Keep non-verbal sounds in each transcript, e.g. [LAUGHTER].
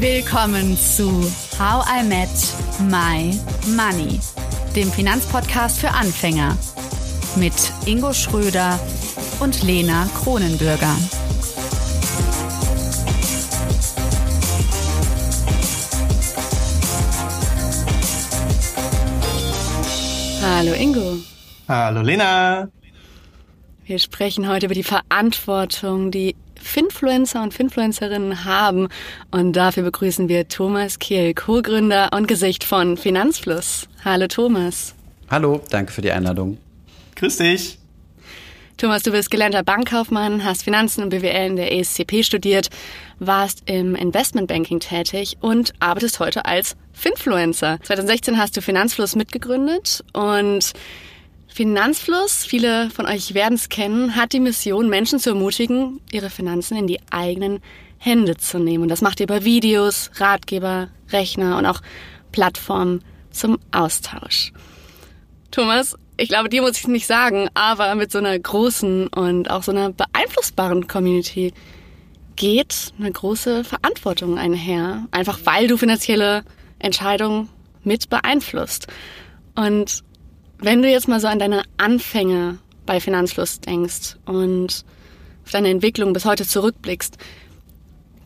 Willkommen zu How I Met My Money, dem Finanzpodcast für Anfänger mit Ingo Schröder und Lena Kronenbürger. Hallo Ingo. Hallo Lena. Wir sprechen heute über die Verantwortung, die Finfluencer und Finfluencerinnen haben. Und dafür begrüßen wir Thomas Kehl, Co-Gründer und Gesicht von Finanzfluss. Hallo Thomas. Hallo, danke für die Einladung. Grüß dich. Thomas, du bist gelernter Bankkaufmann, hast Finanzen und BWL in der ESCP studiert, warst im Investmentbanking tätig und arbeitest heute als Finfluencer. 2016 hast du Finanzfluss mitgegründet und Finanzfluss, viele von euch werden es kennen, hat die Mission, Menschen zu ermutigen, ihre Finanzen in die eigenen Hände zu nehmen. Und das macht ihr über Videos, Ratgeber, Rechner und auch Plattformen zum Austausch. Thomas, ich glaube, dir muss ich nicht sagen, aber mit so einer großen und auch so einer beeinflussbaren Community geht eine große Verantwortung einher. Einfach weil du finanzielle Entscheidungen mit beeinflusst. Und wenn du jetzt mal so an deine Anfänge bei Finanzfluss denkst und auf deine Entwicklung bis heute zurückblickst,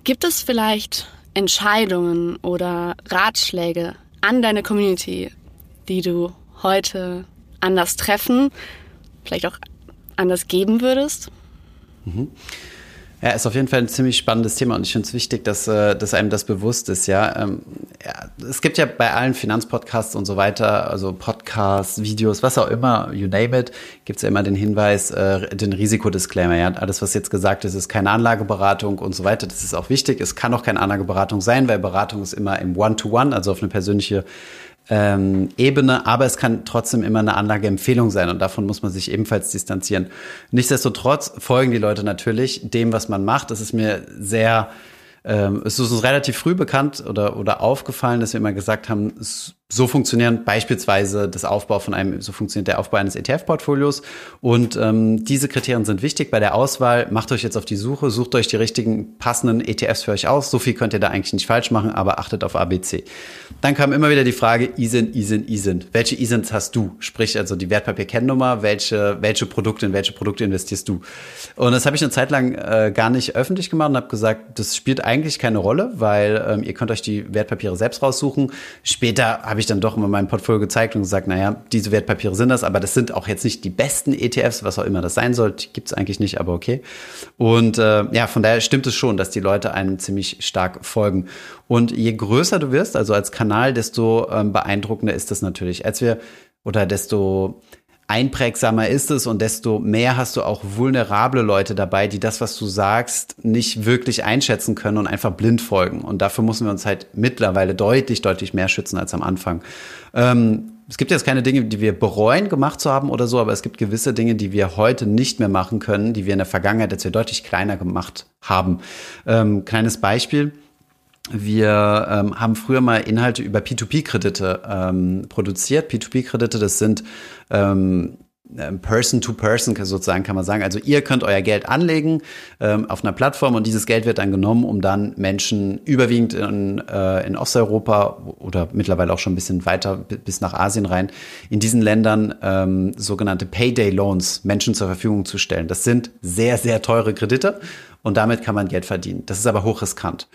gibt es vielleicht Entscheidungen oder Ratschläge an deine Community, die du heute anders treffen, vielleicht auch anders geben würdest? Mhm. Ja, ist auf jeden Fall ein ziemlich spannendes Thema und ich finde es wichtig, dass, äh, dass einem das bewusst ist. Ja? Ähm, ja, es gibt ja bei allen Finanzpodcasts und so weiter, also Podcasts, Videos, was auch immer, you name it, gibt es ja immer den Hinweis, äh, den Risikodisclaimer. Ja? Alles, was jetzt gesagt ist, ist keine Anlageberatung und so weiter. Das ist auch wichtig. Es kann auch keine Anlageberatung sein, weil Beratung ist immer im One-to-One, -One, also auf eine persönliche ähm, Ebene, aber es kann trotzdem immer eine Anlageempfehlung sein und davon muss man sich ebenfalls distanzieren. Nichtsdestotrotz folgen die Leute natürlich dem, was man macht. Das ist mir sehr ähm, es ist uns relativ früh bekannt oder, oder aufgefallen, dass wir immer gesagt haben, so funktionieren beispielsweise das Aufbau von einem, so funktioniert der Aufbau eines ETF-Portfolios. Und ähm, diese Kriterien sind wichtig bei der Auswahl. Macht euch jetzt auf die Suche, sucht euch die richtigen passenden ETFs für euch aus. So viel könnt ihr da eigentlich nicht falsch machen, aber achtet auf ABC. Dann kam immer wieder die Frage, ISIN, ISIN, ISIN. Welche ISINs hast du? Sprich also die Wertpapierkennnummer, welche, welche Produkte, in welche Produkte investierst du? Und das habe ich eine Zeit lang äh, gar nicht öffentlich gemacht und habe gesagt, das spielt eigentlich keine Rolle, weil ähm, ihr könnt euch die Wertpapiere selbst raussuchen. Später habe ich dann doch immer mein Portfolio gezeigt und gesagt, naja, diese Wertpapiere sind das, aber das sind auch jetzt nicht die besten ETFs, was auch immer das sein soll, gibt es eigentlich nicht, aber okay. Und äh, ja, von daher stimmt es schon, dass die Leute einem ziemlich stark folgen. Und je größer du wirst, also als Kanal, desto ähm, beeindruckender ist das natürlich. Als wir oder desto einprägsamer ist es und desto mehr hast du auch vulnerable Leute dabei, die das, was du sagst, nicht wirklich einschätzen können und einfach blind folgen. Und dafür müssen wir uns halt mittlerweile deutlich, deutlich mehr schützen als am Anfang. Ähm, es gibt jetzt keine Dinge, die wir bereuen gemacht zu haben oder so, aber es gibt gewisse Dinge, die wir heute nicht mehr machen können, die wir in der Vergangenheit, als wir deutlich kleiner gemacht haben. Ähm, kleines Beispiel. Wir ähm, haben früher mal Inhalte über P2P-Kredite ähm, produziert. P2P-Kredite, das sind ähm, ähm, Person-to-Person sozusagen kann man sagen. Also ihr könnt euer Geld anlegen ähm, auf einer Plattform und dieses Geld wird dann genommen, um dann Menschen überwiegend in, äh, in Osteuropa oder mittlerweile auch schon ein bisschen weiter bis nach Asien rein, in diesen Ländern ähm, sogenannte Payday-Loans Menschen zur Verfügung zu stellen. Das sind sehr, sehr teure Kredite und damit kann man Geld verdienen. Das ist aber hochriskant.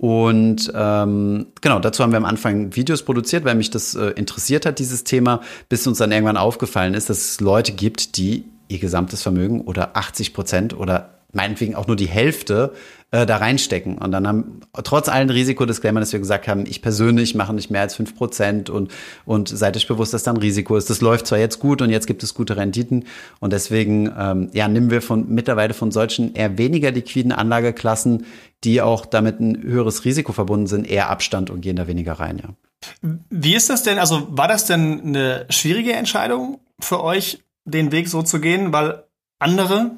Und ähm, genau, dazu haben wir am Anfang Videos produziert, weil mich das äh, interessiert hat, dieses Thema, bis uns dann irgendwann aufgefallen ist, dass es Leute gibt, die ihr gesamtes Vermögen oder 80 Prozent oder meinetwegen auch nur die Hälfte äh, da reinstecken. Und dann haben, trotz allen Risikodisclaimer, dass wir gesagt haben, ich persönlich mache nicht mehr als fünf Prozent und, und seid euch bewusst, dass da ein Risiko ist. Das läuft zwar jetzt gut und jetzt gibt es gute Renditen. Und deswegen, ähm, ja, nehmen wir von, mittlerweile von solchen eher weniger liquiden Anlageklassen, die auch damit ein höheres Risiko verbunden sind, eher Abstand und gehen da weniger rein, ja. Wie ist das denn, also war das denn eine schwierige Entscheidung für euch, den Weg so zu gehen? Weil andere,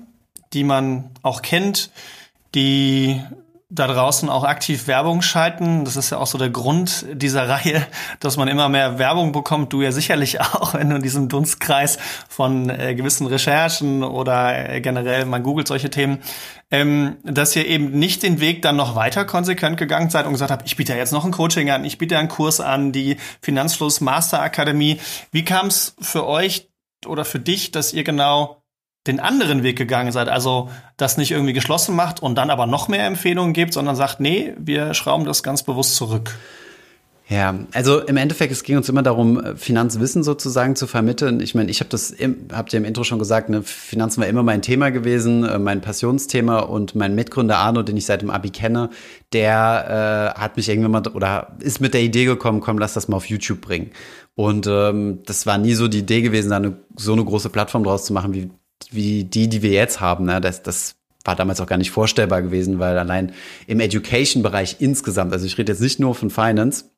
die man auch kennt, die da draußen auch aktiv Werbung schalten. Das ist ja auch so der Grund dieser [LAUGHS] Reihe, dass man immer mehr Werbung bekommt. Du ja sicherlich [LAUGHS] auch, wenn du in diesem Dunstkreis von äh, gewissen Recherchen oder äh, generell man googelt solche Themen, ähm, dass ihr eben nicht den Weg dann noch weiter konsequent gegangen seid und gesagt habt, ich biete ja jetzt noch ein Coaching an, ich biete einen Kurs an, die Finanzfluss Master Akademie. Wie kam es für euch oder für dich, dass ihr genau den anderen Weg gegangen seid, also das nicht irgendwie geschlossen macht und dann aber noch mehr Empfehlungen gibt, sondern sagt, nee, wir schrauben das ganz bewusst zurück. Ja, also im Endeffekt, es ging uns immer darum, Finanzwissen sozusagen zu vermitteln. Ich meine, ich habe das, habt ihr im Intro schon gesagt, ne, Finanzen war immer mein Thema gewesen, äh, mein Passionsthema und mein Mitgründer Arno, den ich seit dem Abi kenne, der äh, hat mich irgendwann mal oder ist mit der Idee gekommen, komm, lass das mal auf YouTube bringen. Und ähm, das war nie so die Idee gewesen, da eine, so eine große Plattform draus zu machen, wie wie die, die wir jetzt haben. Ne? Das, das war damals auch gar nicht vorstellbar gewesen, weil allein im Education-Bereich insgesamt, also ich rede jetzt nicht nur von Finance,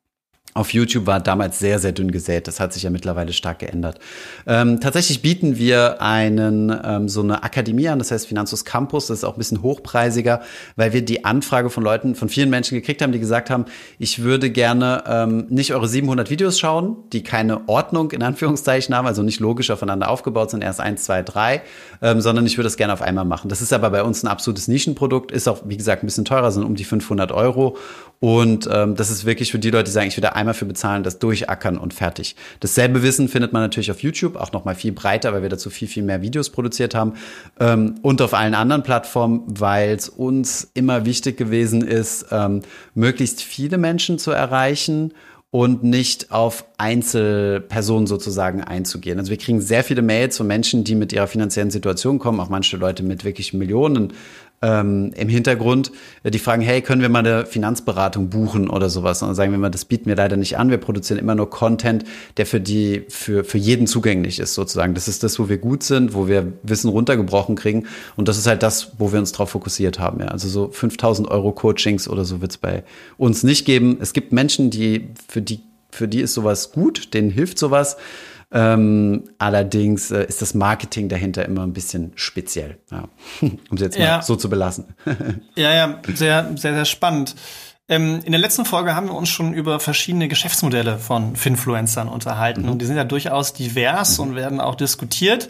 auf YouTube war damals sehr, sehr dünn gesät. Das hat sich ja mittlerweile stark geändert. Ähm, tatsächlich bieten wir einen ähm, so eine Akademie an, das heißt Finanzus Campus. Das ist auch ein bisschen hochpreisiger, weil wir die Anfrage von Leuten, von vielen Menschen gekriegt haben, die gesagt haben, ich würde gerne ähm, nicht eure 700 Videos schauen, die keine Ordnung in Anführungszeichen haben, also nicht logisch aufeinander aufgebaut sind, erst eins, zwei, drei, ähm, sondern ich würde das gerne auf einmal machen. Das ist aber bei uns ein absolutes Nischenprodukt, ist auch, wie gesagt, ein bisschen teurer, sind um die 500 Euro und ähm, das ist wirklich für die Leute, die sagen, ich will da einmal für bezahlen, das durchackern und fertig. Dasselbe Wissen findet man natürlich auf YouTube, auch noch mal viel breiter, weil wir dazu viel, viel mehr Videos produziert haben. Ähm, und auf allen anderen Plattformen, weil es uns immer wichtig gewesen ist, ähm, möglichst viele Menschen zu erreichen und nicht auf Einzelpersonen sozusagen einzugehen. Also wir kriegen sehr viele Mails von Menschen, die mit ihrer finanziellen Situation kommen, auch manche Leute mit wirklich Millionen ähm, im Hintergrund, äh, die fragen, hey, können wir mal eine Finanzberatung buchen oder sowas? Und dann sagen wir mal, das bieten wir leider nicht an. Wir produzieren immer nur Content, der für die, für, für jeden zugänglich ist sozusagen. Das ist das, wo wir gut sind, wo wir Wissen runtergebrochen kriegen. Und das ist halt das, wo wir uns drauf fokussiert haben. Ja. Also so 5000 Euro Coachings oder so wird es bei uns nicht geben. Es gibt Menschen, die, für die, für die ist sowas gut, denen hilft sowas. Ähm, allerdings äh, ist das Marketing dahinter immer ein bisschen speziell, ja. [LAUGHS] um es jetzt mal so zu belassen. [LAUGHS] ja, ja, sehr, sehr, sehr spannend. Ähm, in der letzten Folge haben wir uns schon über verschiedene Geschäftsmodelle von Finfluencern unterhalten mhm. und die sind ja durchaus divers mhm. und werden auch diskutiert.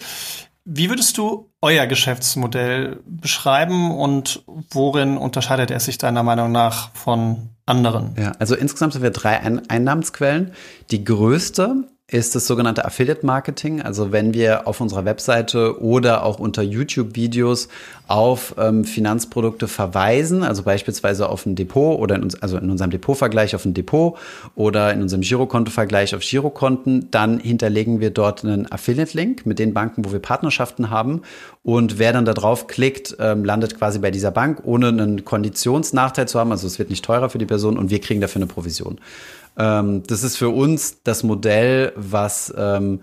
Wie würdest du euer Geschäftsmodell beschreiben und worin unterscheidet es sich deiner Meinung nach von anderen? Ja, also insgesamt haben wir drei Einnahmensquellen. Die größte ist das sogenannte Affiliate Marketing. Also wenn wir auf unserer Webseite oder auch unter YouTube-Videos auf ähm, Finanzprodukte verweisen, also beispielsweise auf ein Depot oder in uns, also in unserem Depotvergleich auf ein Depot oder in unserem Girokontovergleich auf Girokonten, dann hinterlegen wir dort einen Affiliate-Link mit den Banken, wo wir Partnerschaften haben. Und wer dann da drauf klickt, ähm, landet quasi bei dieser Bank, ohne einen Konditionsnachteil zu haben. Also es wird nicht teurer für die Person und wir kriegen dafür eine Provision. Ähm, das ist für uns das Modell, was ähm,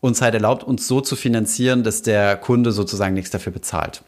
uns halt erlaubt, uns so zu finanzieren, dass der Kunde sozusagen nichts dafür bezahlt.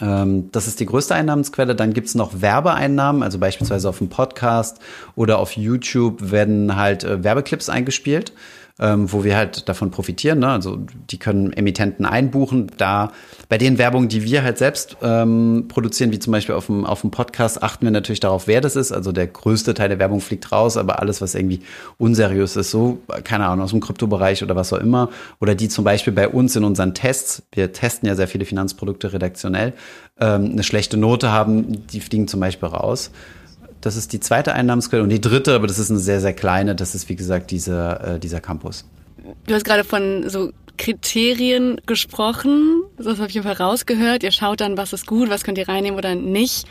Ähm, das ist die größte Einnahmensquelle. Dann gibt's noch Werbeeinnahmen, also beispielsweise auf dem Podcast oder auf YouTube werden halt äh, Werbeclips eingespielt ähm, wo wir halt davon profitieren. Ne? Also die können Emittenten einbuchen. Da bei den Werbungen, die wir halt selbst ähm, produzieren, wie zum Beispiel auf dem, auf dem Podcast, achten wir natürlich darauf, wer das ist. Also der größte Teil der Werbung fliegt raus, aber alles, was irgendwie unseriös ist, so, keine Ahnung, aus dem Kryptobereich oder was auch immer, oder die zum Beispiel bei uns in unseren Tests, wir testen ja sehr viele Finanzprodukte redaktionell, ähm, eine schlechte Note haben, die fliegen zum Beispiel raus. Das ist die zweite Einnahmensquelle. Und die dritte, aber das ist eine sehr, sehr kleine, das ist wie gesagt dieser, äh, dieser Campus. Du hast gerade von so Kriterien gesprochen. Das habe ich einfach rausgehört. Ihr schaut dann, was ist gut, was könnt ihr reinnehmen oder nicht.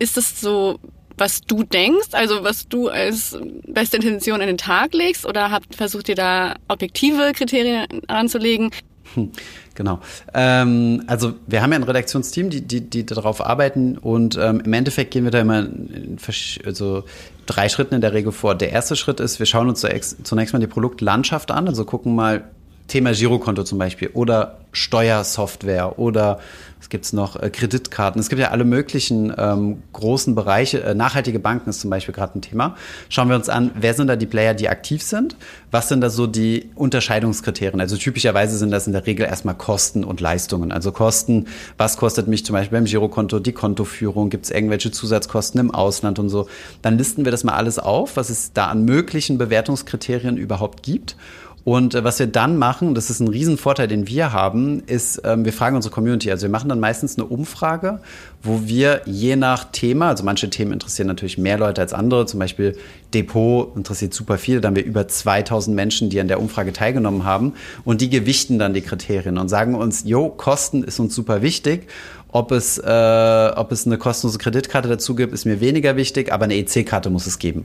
Ist das so, was du denkst, also was du als beste Intention in den Tag legst? Oder habt, versucht ihr da objektive Kriterien anzulegen? [LAUGHS] Genau. Ähm, also wir haben ja ein Redaktionsteam, die, die, die darauf arbeiten und ähm, im Endeffekt gehen wir da immer in also drei Schritten in der Regel vor. Der erste Schritt ist, wir schauen uns zunächst mal die Produktlandschaft an, also gucken mal Thema Girokonto zum Beispiel oder Steuersoftware oder es gibt noch äh, Kreditkarten, es gibt ja alle möglichen ähm, großen Bereiche. Äh, nachhaltige Banken ist zum Beispiel gerade ein Thema. Schauen wir uns an, wer sind da die Player, die aktiv sind? Was sind da so die Unterscheidungskriterien? Also typischerweise sind das in der Regel erstmal Kosten und Leistungen. Also Kosten, was kostet mich zum Beispiel beim Girokonto die Kontoführung? Gibt es irgendwelche Zusatzkosten im Ausland und so? Dann listen wir das mal alles auf, was es da an möglichen Bewertungskriterien überhaupt gibt. Und äh, was wir dann machen, das ist ein Riesenvorteil, den wir haben, ist, ähm, wir fragen unsere Community. Also wir machen dann meistens eine Umfrage, wo wir je nach Thema, also manche Themen interessieren natürlich mehr Leute als andere, zum Beispiel Depot interessiert super viele, da haben wir über 2000 Menschen, die an der Umfrage teilgenommen haben und die gewichten dann die Kriterien und sagen uns, jo, Kosten ist uns super wichtig ob es, äh, ob es eine kostenlose Kreditkarte dazu gibt, ist mir weniger wichtig, aber eine EC-Karte muss es geben.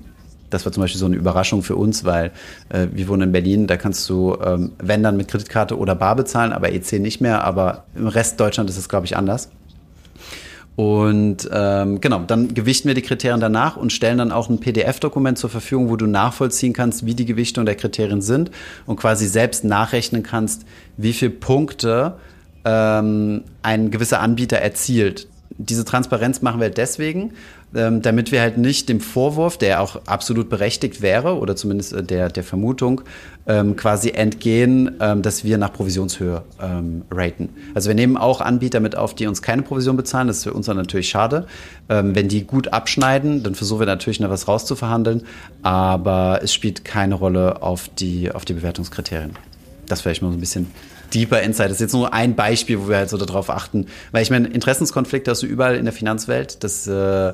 Das war zum Beispiel so eine Überraschung für uns, weil äh, wir wohnen in Berlin, da kannst du, ähm, wenn dann mit Kreditkarte oder Bar bezahlen, aber EC nicht mehr, aber im Rest Deutschland ist es, glaube ich, anders. Und ähm, genau, dann gewichten wir die Kriterien danach und stellen dann auch ein PDF-Dokument zur Verfügung, wo du nachvollziehen kannst, wie die Gewichtung der Kriterien sind und quasi selbst nachrechnen kannst, wie viele Punkte ähm, ein gewisser Anbieter erzielt. Diese Transparenz machen wir deswegen, ähm, damit wir halt nicht dem Vorwurf, der auch absolut berechtigt wäre, oder zumindest äh, der, der Vermutung, ähm, quasi entgehen, ähm, dass wir nach Provisionshöhe ähm, raten. Also wir nehmen auch Anbieter mit auf, die uns keine Provision bezahlen. Das ist für uns dann natürlich schade. Ähm, wenn die gut abschneiden, dann versuchen wir natürlich noch was rauszuverhandeln, aber es spielt keine Rolle auf die, auf die Bewertungskriterien. Das vielleicht mal so ein bisschen deeper Insight. Das ist jetzt nur ein Beispiel, wo wir halt so darauf achten. Weil ich meine, Interessenskonflikte hast du überall in der Finanzwelt. Das, äh,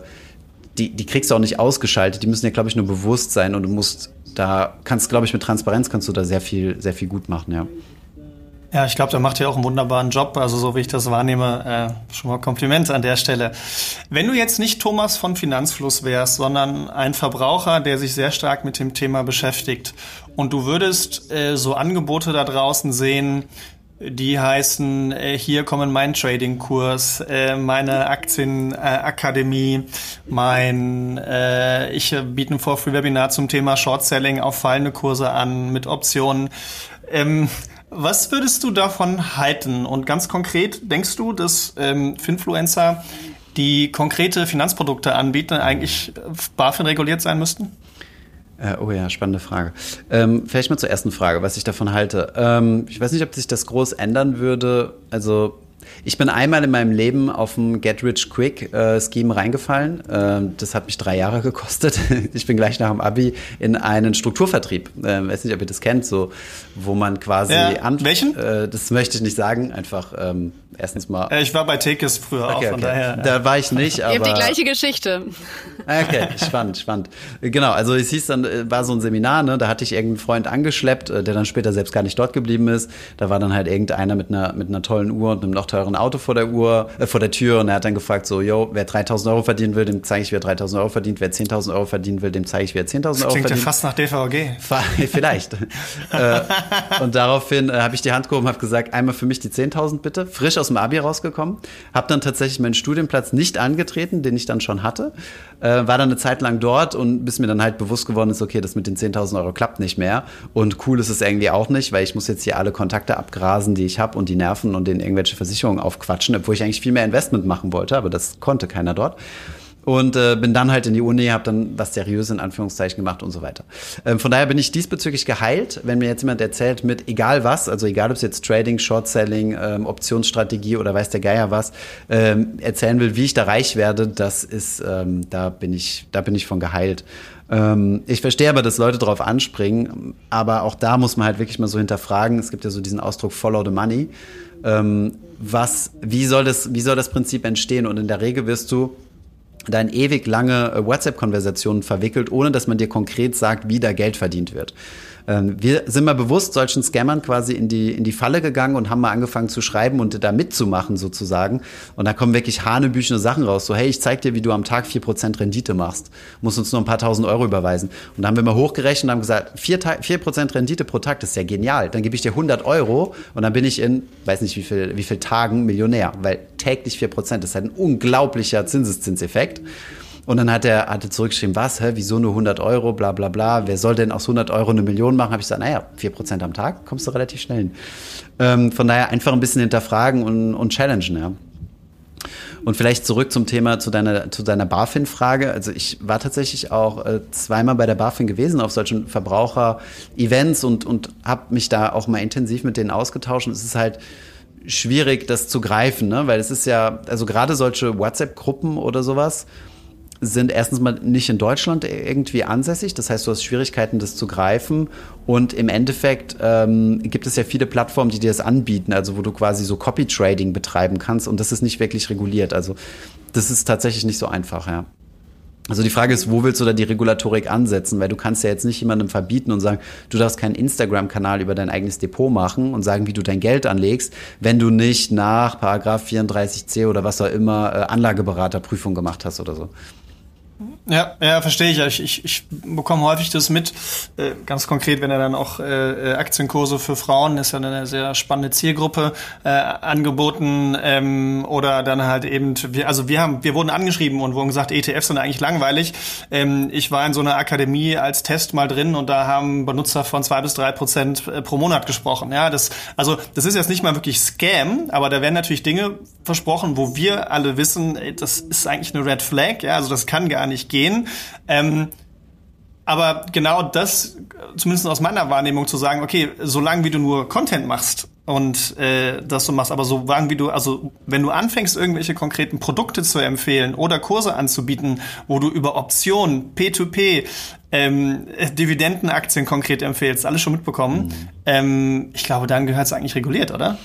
die, die kriegst du auch nicht ausgeschaltet. Die müssen ja, glaube ich, nur bewusst sein und du musst da, kannst, glaube ich, mit Transparenz kannst du da sehr viel, sehr viel gut machen, ja. Ja, ich glaube, da macht ihr auch einen wunderbaren Job. Also so wie ich das wahrnehme, äh, schon mal Kompliment an der Stelle. Wenn du jetzt nicht Thomas von Finanzfluss wärst, sondern ein Verbraucher, der sich sehr stark mit dem Thema beschäftigt und du würdest äh, so Angebote da draußen sehen, die heißen, äh, hier kommen mein Trading-Kurs, äh, meine Aktienakademie, mein, äh, ich biete ein For-Free-Webinar zum Thema Short-Selling auf fallende Kurse an mit Optionen. Ähm, was würdest du davon halten? Und ganz konkret, denkst du, dass ähm, Finfluencer, die konkrete Finanzprodukte anbieten, eigentlich BaFin reguliert sein müssten? Äh, oh ja, spannende Frage. Ähm, vielleicht mal zur ersten Frage, was ich davon halte. Ähm, ich weiß nicht, ob sich das groß ändern würde. Also ich bin einmal in meinem Leben auf ein Get Rich Quick äh, Scheme reingefallen. Äh, das hat mich drei Jahre [LAUGHS] gekostet. ich bin gleich nach dem Abi in einen Strukturvertrieb. Äh, weiß nicht, ob ihr das kennt, so wo man quasi ja, welchen? Äh, das möchte ich nicht sagen. Einfach ähm, erstens mal. Äh, ich war bei Tekes früher okay, auch, von okay. daher. Da war ich nicht. aber... Ihr habt die gleiche Geschichte. Okay, spannend, spannend. Genau, also es hieß dann, äh, war so ein Seminar, ne, da hatte ich irgendeinen Freund angeschleppt, der dann später selbst gar nicht dort geblieben ist. Da war dann halt irgendeiner mit einer, mit einer tollen Uhr und einem noch teuren Auto vor der Uhr, äh, vor der Tür und er hat dann gefragt so, yo, wer 3000 Euro verdienen will, dem zeige ich, wer 3000 Euro verdient, wer 10.000 Euro verdienen will, dem zeige ich, wer 10.000 Euro verdient. Klingt ja fast nach DVG. [LAUGHS] Vielleicht. [LAUGHS] äh, und daraufhin äh, habe ich die Hand gehoben, habe gesagt, einmal für mich die 10.000 bitte, frisch aus dem Abi rausgekommen, habe dann tatsächlich meinen Studienplatz nicht angetreten, den ich dann schon hatte, äh, war dann eine Zeit lang dort und bis mir dann halt bewusst geworden ist, okay, das mit den 10.000 Euro klappt nicht mehr und cool ist es irgendwie auch nicht, weil ich muss jetzt hier alle Kontakte abgrasen, die ich habe und die Nerven und denen irgendwelche Versicherungen aufquatschen, obwohl ich eigentlich viel mehr Investment machen wollte, aber das konnte keiner dort und äh, bin dann halt in die Uni, habe dann was Seriöses in Anführungszeichen gemacht und so weiter. Ähm, von daher bin ich diesbezüglich geheilt, wenn mir jetzt jemand erzählt mit egal was, also egal ob es jetzt Trading, Short Selling, ähm, Optionsstrategie oder weiß der Geier was, ähm, erzählen will, wie ich da reich werde, das ist, ähm, da bin ich, da bin ich von geheilt. Ähm, ich verstehe aber, dass Leute darauf anspringen, aber auch da muss man halt wirklich mal so hinterfragen. Es gibt ja so diesen Ausdruck Follow the Money. Ähm, was, wie soll das, wie soll das Prinzip entstehen? Und in der Regel wirst du da ewig lange äh, WhatsApp-Konversationen verwickelt, ohne dass man dir konkret sagt, wie da Geld verdient wird. Ähm, wir sind mal bewusst solchen Scammern quasi in die, in die Falle gegangen und haben mal angefangen zu schreiben und da mitzumachen sozusagen. Und da kommen wirklich hanebüchene Sachen raus. So, hey, ich zeig dir, wie du am Tag vier Prozent Rendite machst. Musst uns nur ein paar tausend Euro überweisen. Und da haben wir mal hochgerechnet und haben gesagt, vier vier Prozent Rendite pro Tag, das ist ja genial. Dann gebe ich dir 100 Euro und dann bin ich in, weiß nicht wie viel, wie viel Tagen Millionär. Weil täglich vier Prozent, das ist halt ein unglaublicher Zinseszinseffekt. Und dann hat er, hat er zurückgeschrieben, was, hä, wieso nur 100 Euro, bla bla bla, wer soll denn aus 100 Euro eine Million machen? Habe ich gesagt, naja, 4% am Tag, kommst du relativ schnell hin. Ähm, von daher einfach ein bisschen hinterfragen und, und challengen, ja. Und vielleicht zurück zum Thema, zu deiner, zu deiner BaFin-Frage. Also ich war tatsächlich auch äh, zweimal bei der BaFin gewesen auf solchen Verbraucher-Events und, und habe mich da auch mal intensiv mit denen ausgetauscht. Und es ist halt schwierig, das zu greifen, ne? weil es ist ja, also gerade solche WhatsApp-Gruppen oder sowas, sind erstens mal nicht in Deutschland irgendwie ansässig. Das heißt, du hast Schwierigkeiten, das zu greifen. Und im Endeffekt ähm, gibt es ja viele Plattformen, die dir das anbieten, also wo du quasi so Copy-Trading betreiben kannst. Und das ist nicht wirklich reguliert. Also das ist tatsächlich nicht so einfach, ja. Also die Frage ist, wo willst du da die Regulatorik ansetzen? Weil du kannst ja jetzt nicht jemandem verbieten und sagen, du darfst keinen Instagram-Kanal über dein eigenes Depot machen und sagen, wie du dein Geld anlegst, wenn du nicht nach Paragraph 34c oder was auch immer äh, Anlageberaterprüfung gemacht hast oder so. Ja, ja, verstehe ich. Ich, ich, ich bekomme häufig das mit, äh, ganz konkret, wenn er dann auch äh, Aktienkurse für Frauen, ist ja eine sehr spannende Zielgruppe, äh, angeboten ähm, oder dann halt eben, wir, also wir haben, wir wurden angeschrieben und wurden gesagt, ETFs sind eigentlich langweilig. Ähm, ich war in so einer Akademie als Test mal drin und da haben Benutzer von zwei bis drei Prozent äh, pro Monat gesprochen. Ja, das, also das ist jetzt nicht mal wirklich Scam, aber da werden natürlich Dinge versprochen, wo wir alle wissen, das ist eigentlich eine Red Flag, ja, also das kann gar nicht gehen. Ähm, aber genau das, zumindest aus meiner Wahrnehmung, zu sagen, okay, solange wie du nur Content machst und äh, das du machst, aber so solange wie du, also wenn du anfängst, irgendwelche konkreten Produkte zu empfehlen oder Kurse anzubieten, wo du über Optionen, P2P, ähm, Dividendenaktien konkret empfehlst, alles schon mitbekommen, mhm. ähm, ich glaube, dann gehört es eigentlich reguliert, oder?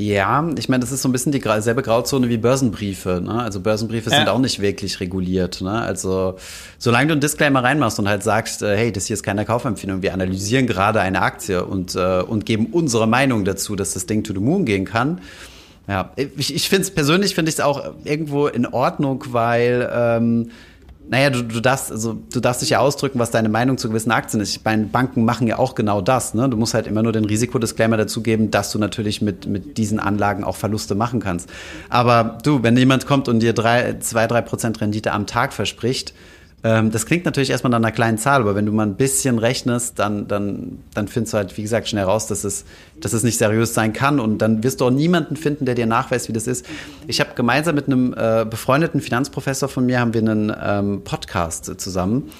Ja, ich meine, das ist so ein bisschen dieselbe Grauzone wie Börsenbriefe. Ne? Also Börsenbriefe ja. sind auch nicht wirklich reguliert. Ne? Also solange du einen Disclaimer reinmachst und halt sagst, äh, hey, das hier ist keine Kaufempfehlung, wir analysieren gerade eine Aktie und, äh, und geben unsere Meinung dazu, dass das Ding to the moon gehen kann. Ja, ich, ich finde es persönlich finde ich es auch irgendwo in Ordnung, weil ähm, naja, du, du darfst, also du darfst dich ja ausdrücken, was deine Meinung zu gewissen Aktien ist. Meine Banken machen ja auch genau das. Ne? Du musst halt immer nur den Risikodisclaimer dazugeben, dass du natürlich mit, mit diesen Anlagen auch Verluste machen kannst. Aber du, wenn jemand kommt und dir drei, zwei, drei Prozent Rendite am Tag verspricht, ähm, das klingt natürlich erstmal nach einer kleinen Zahl, aber wenn du mal ein bisschen rechnest, dann, dann, dann findest du halt, wie gesagt, schnell raus, dass es, dass es nicht seriös sein kann. Und dann wirst du auch niemanden finden, der dir nachweist, wie das ist. Ich habe gemeinsam mit einem äh, befreundeten Finanzprofessor von mir haben wir einen ähm, Podcast zusammen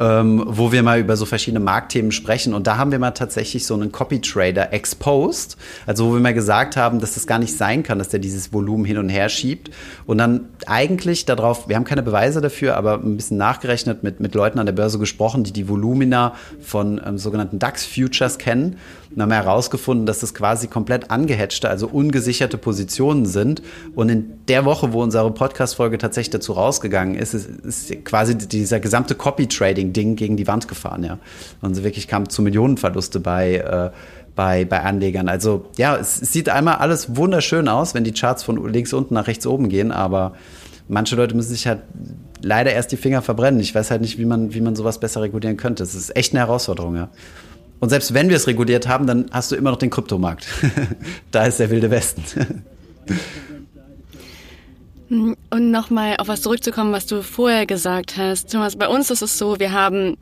ähm, wo wir mal über so verschiedene Marktthemen sprechen. Und da haben wir mal tatsächlich so einen Copy-Trader exposed, also wo wir mal gesagt haben, dass das gar nicht sein kann, dass der dieses Volumen hin und her schiebt. Und dann eigentlich darauf, wir haben keine Beweise dafür, aber ein bisschen nachgerechnet, mit, mit Leuten an der Börse gesprochen, die die Volumina von ähm, sogenannten DAX-Futures kennen und haben herausgefunden, dass das quasi komplett angehatchte, also ungesicherte Positionen sind. Und in der Woche, wo unsere Podcast-Folge tatsächlich dazu rausgegangen ist, ist, ist quasi dieser gesamte Copy-Trading-Ding gegen die Wand gefahren, ja. Und so wirklich kam zu Millionenverluste bei, äh, bei, bei Anlegern. Also ja, es, es sieht einmal alles wunderschön aus, wenn die Charts von links unten nach rechts oben gehen, aber manche Leute müssen sich halt leider erst die Finger verbrennen. Ich weiß halt nicht, wie man, wie man sowas besser regulieren könnte. Es ist echt eine Herausforderung, ja. Und selbst wenn wir es reguliert haben, dann hast du immer noch den Kryptomarkt. [LAUGHS] da ist der wilde Westen. [LAUGHS] Und nochmal auf was zurückzukommen, was du vorher gesagt hast. Thomas, bei uns ist es so, wir haben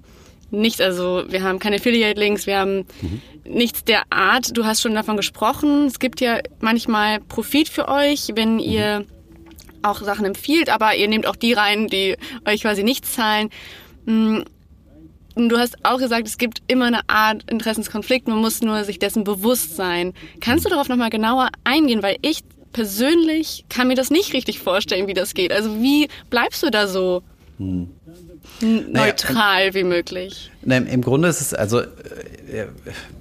nichts, also wir haben keine Affiliate-Links, wir haben mhm. nichts der Art. Du hast schon davon gesprochen. Es gibt ja manchmal Profit für euch, wenn mhm. ihr auch Sachen empfiehlt, aber ihr nehmt auch die rein, die euch quasi nichts zahlen. Hm, du hast auch gesagt, es gibt immer eine Art Interessenskonflikt, man muss nur sich dessen bewusst sein. Kannst du darauf nochmal genauer eingehen? Weil ich persönlich kann mir das nicht richtig vorstellen, wie das geht. Also wie bleibst du da so hm. Neutral naja, wie möglich? Ne, Im Grunde ist es also äh,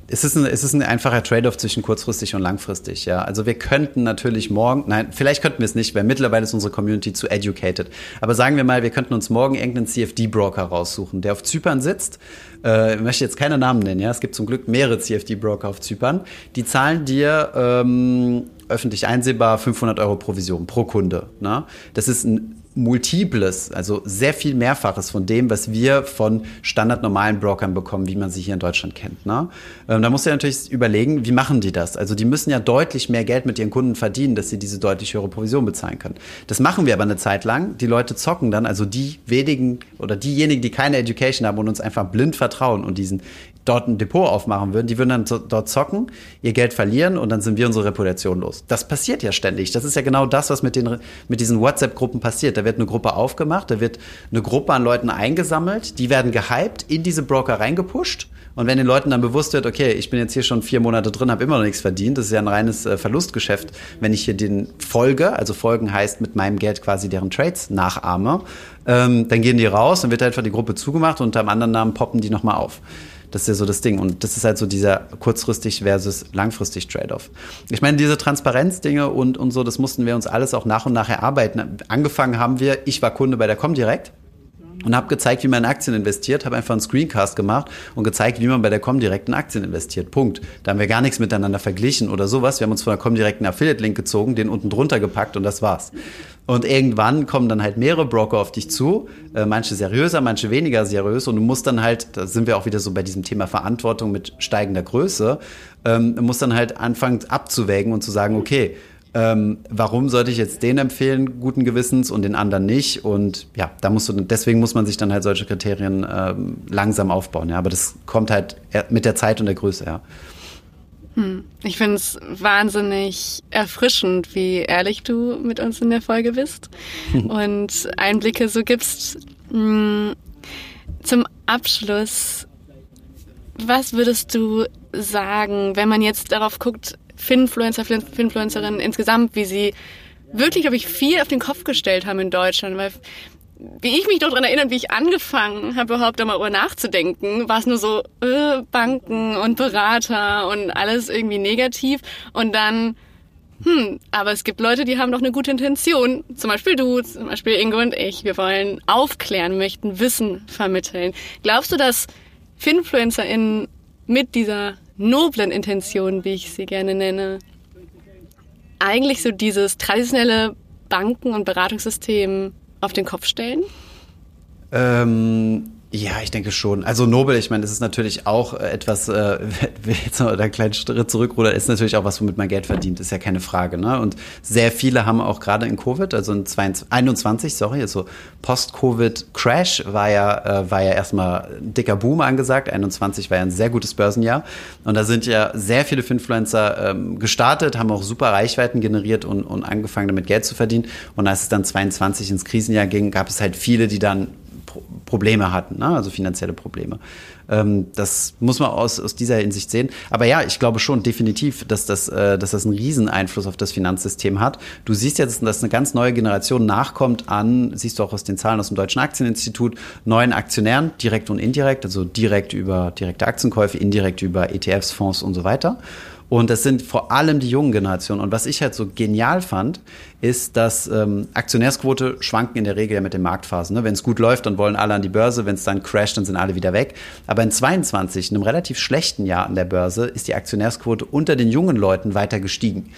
es ist ein, es ist ein einfacher Trade-off zwischen kurzfristig und langfristig. Ja, also wir könnten natürlich morgen, nein, vielleicht könnten wir es nicht, weil mittlerweile ist unsere Community zu educated. Aber sagen wir mal, wir könnten uns morgen irgendeinen CFD-Broker raussuchen, der auf Zypern sitzt. Äh, ich möchte jetzt keine Namen nennen. Ja, es gibt zum Glück mehrere CFD-Broker auf Zypern. Die zahlen dir ähm, öffentlich einsehbar 500 Euro Provision pro Kunde. Ne? Das ist ein Multiples, also sehr viel Mehrfaches von dem, was wir von standardnormalen Brokern bekommen, wie man sie hier in Deutschland kennt. Ne? Ähm, da musst du natürlich überlegen, wie machen die das? Also die müssen ja deutlich mehr Geld mit ihren Kunden verdienen, dass sie diese deutlich höhere Provision bezahlen können. Das machen wir aber eine Zeit lang. Die Leute zocken dann, also die wenigen oder diejenigen, die keine Education haben und uns einfach blind vertrauen und diesen dort ein Depot aufmachen würden, die würden dann dort zocken, ihr Geld verlieren und dann sind wir unsere Reputation los. Das passiert ja ständig. Das ist ja genau das, was mit, den, mit diesen WhatsApp-Gruppen passiert. Da wird eine Gruppe aufgemacht, da wird eine Gruppe an Leuten eingesammelt, die werden gehypt, in diese Broker reingepusht und wenn den Leuten dann bewusst wird, okay, ich bin jetzt hier schon vier Monate drin, habe immer noch nichts verdient, das ist ja ein reines äh, Verlustgeschäft, wenn ich hier den folge, also folgen heißt mit meinem Geld quasi deren Trades nachahme, ähm, dann gehen die raus, dann wird einfach die Gruppe zugemacht und unter einem anderen Namen poppen die nochmal auf. Das ist ja so das Ding. Und das ist halt so dieser kurzfristig versus langfristig Trade-off. Ich meine, diese Transparenzdinge und, und so, das mussten wir uns alles auch nach und nach erarbeiten. Angefangen haben wir, ich war Kunde bei der Comdirect und habe gezeigt, wie man in Aktien investiert, habe einfach einen Screencast gemacht und gezeigt, wie man bei der Comdirect in Aktien investiert. Punkt. Da haben wir gar nichts miteinander verglichen oder sowas. Wir haben uns von der Comdirect einen Affiliate-Link gezogen, den unten drunter gepackt und das war's. Und irgendwann kommen dann halt mehrere Broker auf dich zu, äh, manche seriöser, manche weniger seriös und du musst dann halt, da sind wir auch wieder so bei diesem Thema Verantwortung mit steigender Größe, ähm, musst dann halt anfangen abzuwägen und zu sagen, okay, ähm, warum sollte ich jetzt den empfehlen, guten Gewissens, und den anderen nicht? Und ja, da musst du, deswegen muss man sich dann halt solche Kriterien ähm, langsam aufbauen. Ja, aber das kommt halt mit der Zeit und der Größe, ja. Hm. Ich finde es wahnsinnig erfrischend, wie ehrlich du mit uns in der Folge bist [LAUGHS] und Einblicke so gibst. Hm. Zum Abschluss, was würdest du sagen, wenn man jetzt darauf guckt, Finfluencer, Finfluencerinnen insgesamt, wie sie wirklich, glaube ich, viel auf den Kopf gestellt haben in Deutschland, weil wie ich mich daran erinnere, wie ich angefangen habe, überhaupt darüber nachzudenken, war es nur so äh, Banken und Berater und alles irgendwie negativ und dann hm, aber es gibt Leute, die haben doch eine gute Intention. Zum Beispiel du, zum Beispiel Ingo und ich. Wir wollen aufklären, möchten Wissen vermitteln. Glaubst du, dass FinfluencerInnen mit dieser noblen Intentionen, wie ich sie gerne nenne, eigentlich so dieses traditionelle Banken- und Beratungssystem auf den Kopf stellen? Ähm, ja, ich denke schon. Also Nobel, ich meine, das ist natürlich auch äh, etwas, äh, [LAUGHS] jetzt noch einen kleinen Schritt zurückrudern, ist natürlich auch was, womit man Geld verdient, ist ja keine Frage. Ne? Und sehr viele haben auch gerade in Covid, also in 22, 21, sorry, also Post-Covid-Crash war ja, äh, war ja erstmal ein dicker Boom angesagt. 21 war ja ein sehr gutes Börsenjahr. Und da sind ja sehr viele Finfluencer ähm, gestartet, haben auch super Reichweiten generiert und, und angefangen damit Geld zu verdienen. Und als es dann 22 ins Krisenjahr ging, gab es halt viele, die dann Probleme hatten, ne? also finanzielle Probleme. Ähm, das muss man aus, aus dieser Hinsicht sehen. Aber ja, ich glaube schon definitiv, dass das, äh, dass das einen riesen Einfluss auf das Finanzsystem hat. Du siehst jetzt, dass eine ganz neue Generation nachkommt an, siehst du auch aus den Zahlen aus dem Deutschen Aktieninstitut, neuen Aktionären, direkt und indirekt, also direkt über direkte Aktienkäufe, indirekt über ETFs, Fonds und so weiter. Und das sind vor allem die jungen Generationen. Und was ich halt so genial fand, ist, dass ähm, Aktionärsquote schwanken in der Regel ja mit den Marktphasen. Ne? Wenn es gut läuft, dann wollen alle an die Börse. Wenn es dann crasht, dann sind alle wieder weg. Aber in 22, in einem relativ schlechten Jahr an der Börse, ist die Aktionärsquote unter den jungen Leuten weiter gestiegen.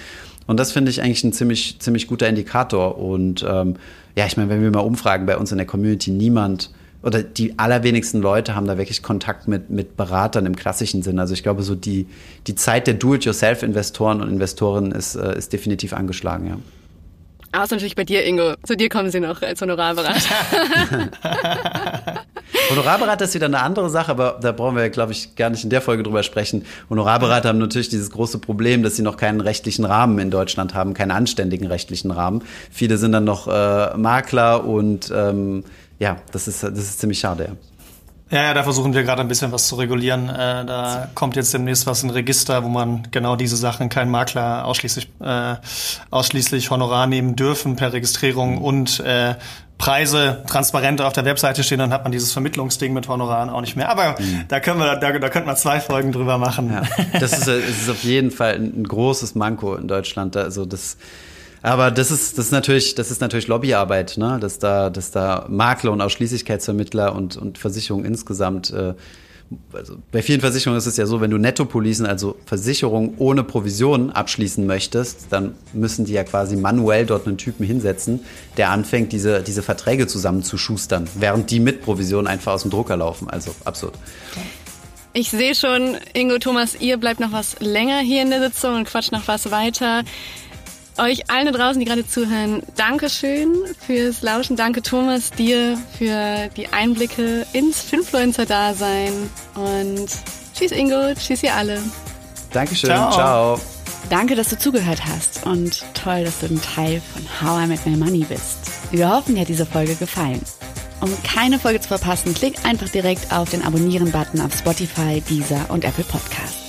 Und das finde ich eigentlich ein ziemlich, ziemlich guter Indikator. Und ähm, ja, ich meine, wenn wir mal umfragen bei uns in der Community, niemand oder die allerwenigsten Leute haben da wirklich Kontakt mit, mit Beratern im klassischen Sinn. Also ich glaube, so die, die Zeit der Do-it-yourself-Investoren und Investorinnen ist, äh, ist definitiv angeschlagen, ja. Außer natürlich bei dir, Ingo. Zu dir kommen sie noch als Honorarberater. [LAUGHS] Honorarberater ist wieder eine andere Sache, aber da brauchen wir, glaube ich, gar nicht in der Folge drüber sprechen. Honorarberater haben natürlich dieses große Problem, dass sie noch keinen rechtlichen Rahmen in Deutschland haben, keinen anständigen rechtlichen Rahmen. Viele sind dann noch äh, Makler und ähm, ja, das ist, das ist ziemlich schade, ja. Ja, ja, da versuchen wir gerade ein bisschen was zu regulieren. Äh, da kommt jetzt demnächst was in Register, wo man genau diese Sachen, kein Makler ausschließlich, äh, ausschließlich Honorar nehmen dürfen per Registrierung mhm. und äh, Preise transparent auf der Webseite stehen, dann hat man dieses Vermittlungsding mit Honoraren auch nicht mehr. Aber mhm. da können wir, da, da könnten wir zwei Folgen drüber machen. Ja, das ist, das ist auf jeden Fall ein, großes Manko in Deutschland. Also das, aber das ist, das ist natürlich, das ist natürlich Lobbyarbeit, ne? dass da, dass da Makler und Ausschließlichkeitsvermittler und, und Versicherungen insgesamt äh, also bei vielen Versicherungen ist es ja so, wenn du Nettopolisen, also Versicherungen ohne Provision abschließen möchtest, dann müssen die ja quasi manuell dort einen Typen hinsetzen, der anfängt, diese, diese Verträge zusammenzuschustern, während die mit Provision einfach aus dem Drucker laufen. Also absurd. Ich sehe schon, Ingo, Thomas, ihr bleibt noch was länger hier in der Sitzung und quatscht noch was weiter euch allen da draußen, die gerade zuhören, Dankeschön fürs Lauschen. Danke Thomas dir für die Einblicke ins Finfluencer-Dasein und Tschüss Ingo, tschüss ihr alle. Dankeschön, Ciao. ciao. Danke, dass du zugehört hast und toll, dass du ein Teil von How I Met My Money bist. Wir hoffen, dir hat diese Folge gefallen. Um keine Folge zu verpassen, klick einfach direkt auf den Abonnieren-Button auf Spotify, Deezer und Apple Podcasts.